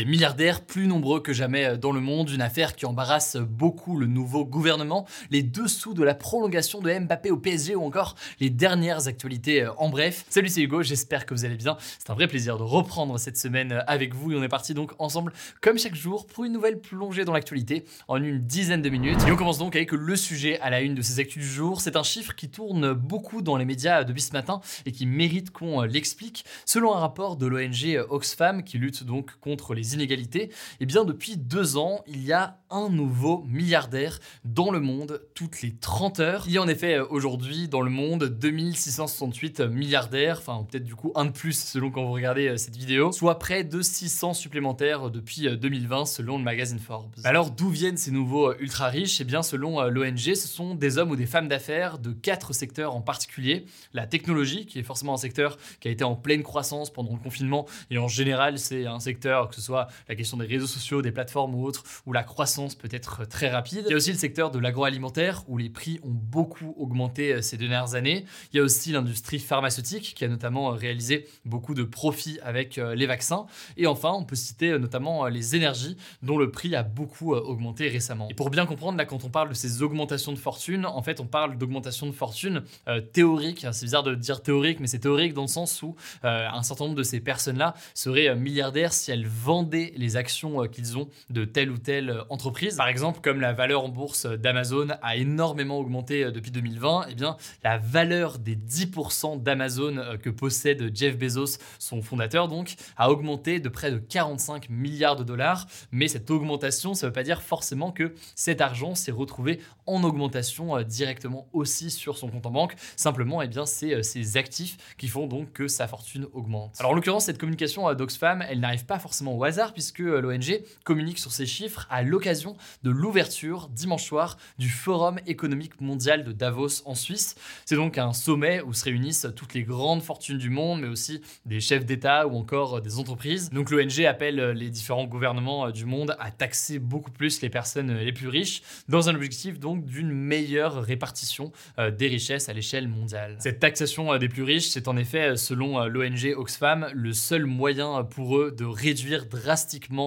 Des milliardaires plus nombreux que jamais dans le monde, une affaire qui embarrasse beaucoup le nouveau gouvernement, les dessous de la prolongation de Mbappé au PSG ou encore les dernières actualités en bref. Salut c'est Hugo, j'espère que vous allez bien. C'est un vrai plaisir de reprendre cette semaine avec vous et on est parti donc ensemble comme chaque jour pour une nouvelle plongée dans l'actualité en une dizaine de minutes. Et on commence donc avec le sujet à la une de ces actus du jour. C'est un chiffre qui tourne beaucoup dans les médias depuis ce matin et qui mérite qu'on l'explique. Selon un rapport de l'ONG Oxfam qui lutte donc contre les et eh bien depuis deux ans, il y a un nouveau milliardaire dans le monde toutes les 30 heures. Il y a en effet aujourd'hui dans le monde 2668 milliardaires, enfin peut-être du coup un de plus selon quand vous regardez cette vidéo, soit près de 600 supplémentaires depuis 2020 selon le magazine Forbes. Alors d'où viennent ces nouveaux ultra riches Eh bien selon l'ONG, ce sont des hommes ou des femmes d'affaires de quatre secteurs en particulier. La technologie, qui est forcément un secteur qui a été en pleine croissance pendant le confinement, et en général c'est un secteur que ce soit la question des réseaux sociaux, des plateformes ou autres, où la croissance peut être très rapide. Il y a aussi le secteur de l'agroalimentaire, où les prix ont beaucoup augmenté ces dernières années. Il y a aussi l'industrie pharmaceutique, qui a notamment réalisé beaucoup de profits avec les vaccins. Et enfin, on peut citer notamment les énergies, dont le prix a beaucoup augmenté récemment. Et pour bien comprendre, là, quand on parle de ces augmentations de fortune, en fait, on parle d'augmentation de fortune euh, théorique. C'est bizarre de dire théorique, mais c'est théorique dans le sens où euh, un certain nombre de ces personnes-là seraient milliardaires si elles les actions qu'ils ont de telle ou telle entreprise. Par exemple, comme la valeur en bourse d'Amazon a énormément augmenté depuis 2020, eh bien, la valeur des 10% d'Amazon que possède Jeff Bezos, son fondateur donc, a augmenté de près de 45 milliards de dollars. Mais cette augmentation, ça ne veut pas dire forcément que cet argent s'est retrouvé en augmentation directement aussi sur son compte en banque. Simplement, eh bien, c'est ces actifs qui font donc que sa fortune augmente. Alors en l'occurrence, cette communication d'Oxfam, elle n'arrive pas forcément au hasard puisque l'ONG communique sur ces chiffres à l'occasion de l'ouverture dimanche soir du Forum économique mondial de Davos en Suisse. C'est donc un sommet où se réunissent toutes les grandes fortunes du monde, mais aussi des chefs d'État ou encore des entreprises. Donc l'ONG appelle les différents gouvernements du monde à taxer beaucoup plus les personnes les plus riches dans un objectif donc d'une meilleure répartition des richesses à l'échelle mondiale. Cette taxation des plus riches, c'est en effet, selon l'ONG Oxfam, le seul moyen pour eux de réduire drastiquement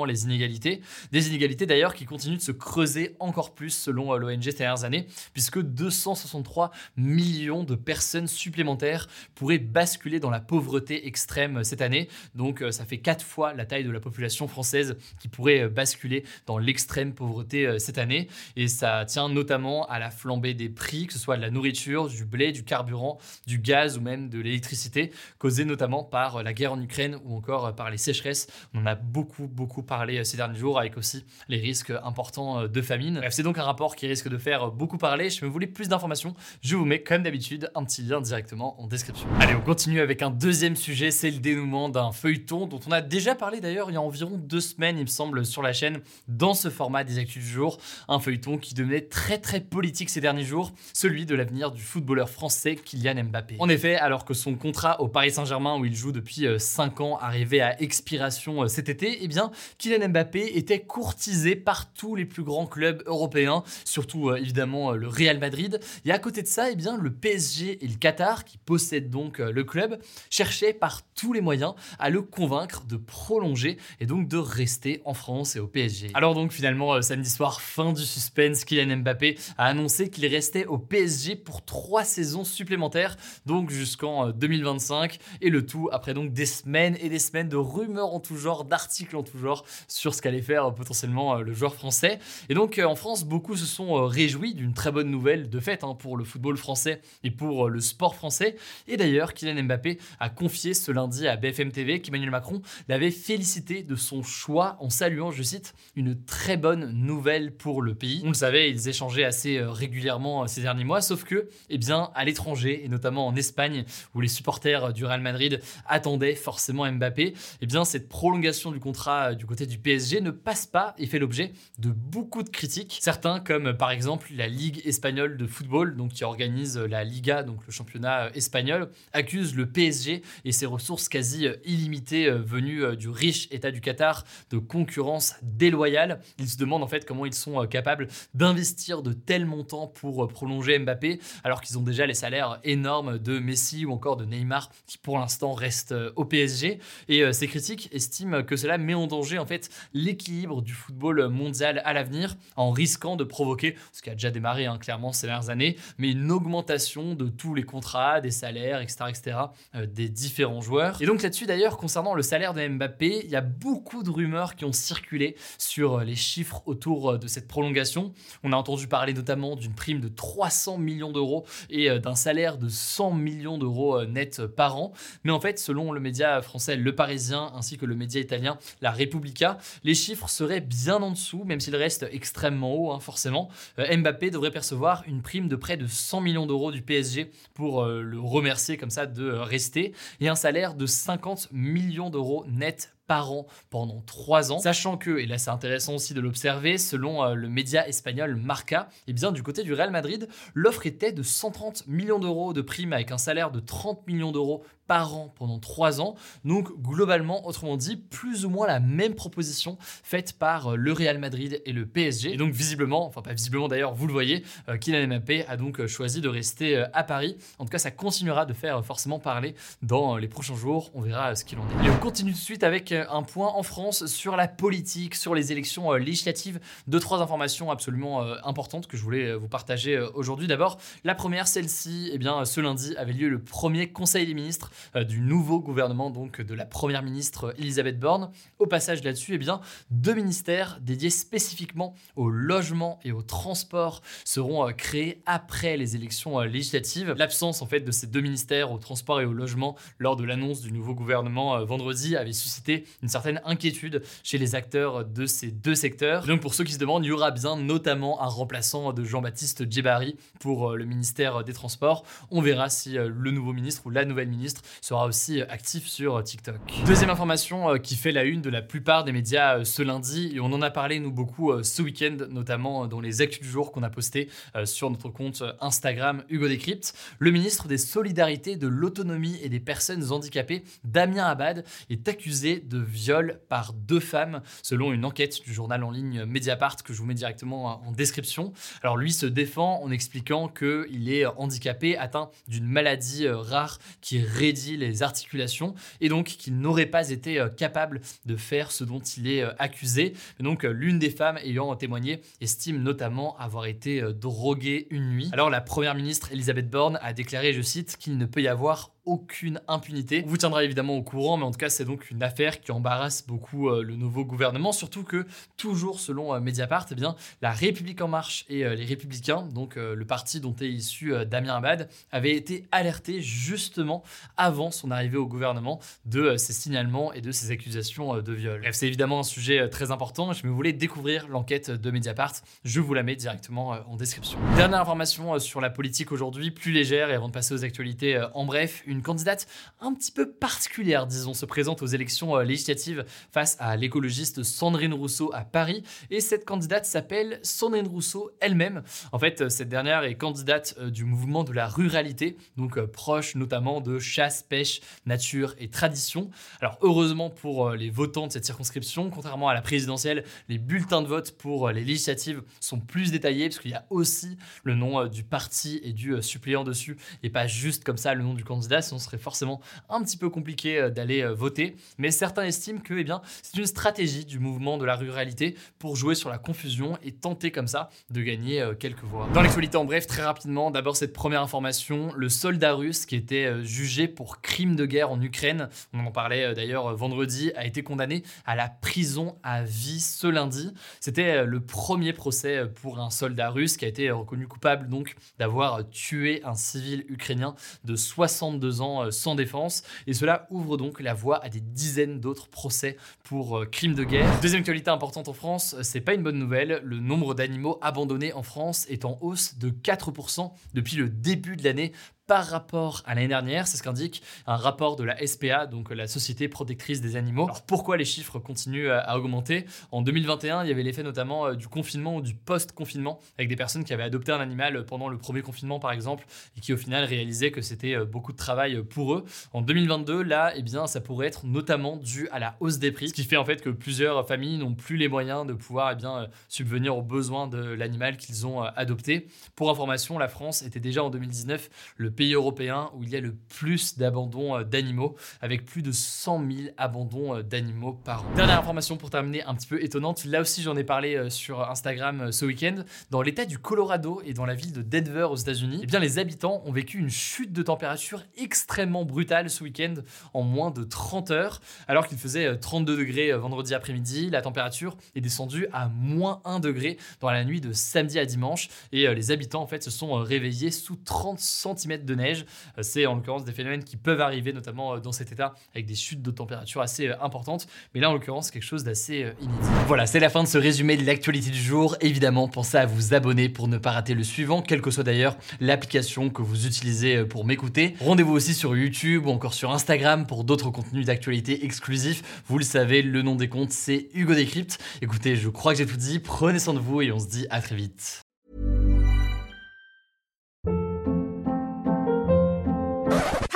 les inégalités. Des inégalités d'ailleurs qui continuent de se creuser encore plus selon l'ONG ces dernières années, puisque 263 millions de personnes supplémentaires pourraient basculer dans la pauvreté extrême cette année. Donc ça fait quatre fois la taille de la population française qui pourrait basculer dans l'extrême pauvreté cette année. Et ça tient notamment à la flambée des prix, que ce soit de la nourriture, du blé, du carburant, du gaz ou même de l'électricité, causée notamment par la guerre en Ukraine ou encore par les sécheresses. On en a beaucoup, beaucoup parlé ces derniers jours, avec aussi les risques importants de famine. Bref, c'est donc un rapport qui risque de faire beaucoup parler. Si vous voulez plus d'informations, je vous mets comme d'habitude un petit lien directement en description. Allez, on continue avec un deuxième sujet, c'est le dénouement d'un feuilleton dont on a déjà parlé d'ailleurs il y a environ deux semaines, il me semble, sur la chaîne, dans ce format des actus du jour. Un feuilleton qui devenait très très politique ces derniers jours, celui de l'avenir du footballeur français Kylian Mbappé. En effet, alors que son contrat au Paris Saint-Germain, où il joue depuis 5 ans, arrivait à expiration cet été, eh bien, Kylian Mbappé était courtisé par tous les plus grands clubs européens, surtout euh, évidemment le Real Madrid. Et à côté de ça, eh bien, le PSG et le Qatar, qui possèdent donc euh, le club, cherchaient par tous les moyens à le convaincre de prolonger et donc de rester en France et au PSG. Alors donc finalement, euh, samedi soir, fin du suspense, Kylian Mbappé a annoncé qu'il restait au PSG pour trois saisons supplémentaires, donc jusqu'en 2025, et le tout après donc des semaines et des semaines de rumeurs en tout genre, d'articles en tout genre sur ce qu'allait faire potentiellement le joueur français. Et donc en France, beaucoup se sont réjouis d'une très bonne nouvelle de fait hein, pour le football français et pour le sport français. Et d'ailleurs, Kylian Mbappé a confié ce lundi à BFM TV qu'Emmanuel Macron l'avait félicité de son choix en saluant, je cite, une très bonne nouvelle pour le pays. On le savait, ils échangeaient assez régulièrement ces derniers mois, sauf que, eh bien, à l'étranger, et notamment en Espagne, où les supporters du Real Madrid attendaient forcément Mbappé, eh bien, cette prolongation du contrat du côté du PSG ne passe pas et fait l'objet de beaucoup de critiques. Certains, comme par exemple la Ligue espagnole de football, donc qui organise la Liga, donc le championnat espagnol, accusent le PSG et ses ressources quasi illimitées venues du riche État du Qatar de concurrence déloyale. Ils se demandent en fait comment ils sont capables d'investir de tels montants pour prolonger Mbappé, alors qu'ils ont déjà les salaires énormes de Messi ou encore de Neymar, qui pour l'instant restent au PSG. Et ces critiques estiment que cela met en danger en fait l'équilibre du football mondial à l'avenir, en risquant de provoquer, ce qui a déjà démarré hein, clairement ces dernières années, mais une augmentation de tous les contrats, des salaires, etc., etc., euh, des différents joueurs. Et donc là-dessus d'ailleurs, concernant le salaire de Mbappé, il y a beaucoup de rumeurs qui ont circulé sur les chiffres autour de cette prolongation. On a entendu parler notamment d'une prime de 300 millions d'euros et euh, d'un salaire de 100 millions d'euros euh, net par an. Mais en fait, selon le média français Le Parisien ainsi que le média italien La Repubblica, les chiffres seraient bien en dessous, même s'ils restent extrêmement hauts, hein, forcément. Mbappé devrait percevoir une prime de près de 100 millions d'euros du PSG pour le remercier comme ça de rester et un salaire de 50 millions d'euros net par an pendant trois ans. Sachant que, et là c'est intéressant aussi de l'observer, selon euh, le média espagnol Marca, et eh bien du côté du Real Madrid, l'offre était de 130 millions d'euros de primes avec un salaire de 30 millions d'euros par an pendant trois ans. Donc globalement, autrement dit, plus ou moins la même proposition faite par euh, le Real Madrid et le PSG. Et donc visiblement, enfin pas visiblement d'ailleurs, vous le voyez, euh, Kylian Mbappé a donc choisi de rester à Paris. En tout cas, ça continuera de faire forcément parler dans les prochains jours. On verra ce qu'il en est. Et on continue tout de suite avec un point en France sur la politique, sur les élections euh, législatives. Deux, trois informations absolument euh, importantes que je voulais euh, vous partager aujourd'hui. D'abord, la première, celle-ci, eh bien, ce lundi avait lieu le premier Conseil des ministres du nouveau gouvernement, donc de la première ministre Elisabeth Borne. Au passage là-dessus, eh bien, deux ministères dédiés spécifiquement au logement et au transport seront créés après les élections législatives. L'absence en fait de ces deux ministères au transport et au logement lors de l'annonce du nouveau gouvernement vendredi avait suscité une certaine inquiétude chez les acteurs de ces deux secteurs. donc pour ceux qui se demandent, il y aura bien notamment un remplaçant de Jean-Baptiste Djebari pour euh, le ministère des Transports. On verra si euh, le nouveau ministre ou la nouvelle ministre sera aussi euh, actif sur TikTok. Deuxième information qui fait la une de la plupart des médias ce lundi, et on en a parlé nous beaucoup ce week-end, notamment dans les actus du jour qu'on a posté sur notre compte Instagram Hugo Décrypte. Le ministre des Solidarités, de l'Autonomie et des Personnes Handicapées, Damien Abad, est accusé de viol par deux femmes, selon une enquête du journal en ligne Mediapart que je vous mets directement en description. Alors lui se défend en expliquant qu'il est handicapé, atteint d'une maladie euh, rare qui les articulations et donc qu'il n'aurait pas été euh, capable de faire ce dont il est euh, accusé. donc l'une des femmes ayant témoigné estime notamment avoir été droguée une nuit. Alors la première ministre Elisabeth Borne a déclaré, je cite, qu'il ne peut y avoir aucune impunité. On vous tiendra évidemment au courant, mais en tout cas, c'est donc une affaire qui embarrasse beaucoup euh, le nouveau gouvernement, surtout que, toujours selon euh, Mediapart, eh bien, la République En Marche et euh, les Républicains, donc le parti dont est issu Damien Abad, avaient été alertés justement avant son arrivée au gouvernement de ces signalements et de ces accusations de viol. Bref, c'est évidemment un sujet très important. Je me voulais découvrir l'enquête de Mediapart. Je vous la mets directement en description. Dernière information sur la politique aujourd'hui, plus légère, et avant de passer aux actualités, en bref, une candidate un petit peu particulière, disons, se présente aux élections euh, législatives face à l'écologiste Sandrine Rousseau à Paris. Et cette candidate s'appelle Sandrine Rousseau elle-même. En fait, euh, cette dernière est candidate euh, du mouvement de la ruralité, donc proche notamment de chasse, pêche, nature et tradition. Alors heureusement pour les votants de cette circonscription, contrairement à la présidentielle, les bulletins de vote pour les législatives sont plus détaillés parce qu'il y a aussi le nom du parti et du suppléant dessus et pas juste comme ça le nom du candidat place, on serait forcément un petit peu compliqué euh, d'aller euh, voter. Mais certains estiment que eh bien, c'est une stratégie du mouvement de la ruralité pour jouer sur la confusion et tenter comme ça de gagner euh, quelques voix. Dans l'actualité en bref, très rapidement, d'abord cette première information, le soldat russe qui était jugé pour crime de guerre en Ukraine, on en parlait d'ailleurs vendredi, a été condamné à la prison à vie ce lundi. C'était le premier procès pour un soldat russe qui a été reconnu coupable donc d'avoir tué un civil ukrainien de 62 ans sans défense. Et cela ouvre donc la voie à des dizaines d'autres procès pour euh, crimes de guerre. Deuxième actualité importante en France, c'est pas une bonne nouvelle. Le nombre d'animaux abandonnés en France est en hausse de 4% depuis le début de l'année par rapport à l'année dernière, c'est ce qu'indique un rapport de la SPA, donc la Société protectrice des animaux. Alors pourquoi les chiffres continuent à augmenter? En 2021, il y avait l'effet notamment euh, du confinement ou du post-confinement, avec des personnes qui avaient adopté un animal pendant le premier confinement par exemple, et qui au final réalisaient que c'était euh, beaucoup de travail pour eux. En 2022, là, eh bien, ça pourrait être notamment dû à la hausse des prix, ce qui fait en fait que plusieurs familles n'ont plus les moyens de pouvoir eh bien, euh, subvenir aux besoins de l'animal qu'ils ont adopté. Pour information, la France était déjà en 2019 le pays européen où il y a le plus d'abandons euh, d'animaux, avec plus de 100 000 abandons euh, d'animaux par an. Dernière information pour terminer, un petit peu étonnante, là aussi j'en ai parlé euh, sur Instagram ce week-end, dans l'état du Colorado et dans la ville de Denver aux États-Unis, eh bien les habitants ont vécu une chute de température extrêmement brutale ce week-end en moins de 30 heures, alors qu'il faisait 32 degrés vendredi après-midi, la température est descendue à moins 1 degré dans la nuit de samedi à dimanche. Et les habitants en fait se sont réveillés sous 30 cm de neige. Euh, c'est en l'occurrence des phénomènes qui peuvent arriver, notamment euh, dans cet état, avec des chutes de température assez euh, importantes. Mais là, en l'occurrence, quelque chose d'assez inédit. Voilà, c'est la fin de ce résumé de l'actualité du jour. Évidemment, pensez à vous abonner pour ne pas rater le suivant, quelle que soit d'ailleurs l'application que vous utilisez pour m'écouter. Rendez-vous aussi sur YouTube ou encore sur Instagram pour d'autres contenus d'actualité exclusifs. Vous le savez, le nom des comptes, c'est Hugo Décrypte. Écoutez, je crois que j'ai tout dit. Prenez soin de vous et on se dit à très vite.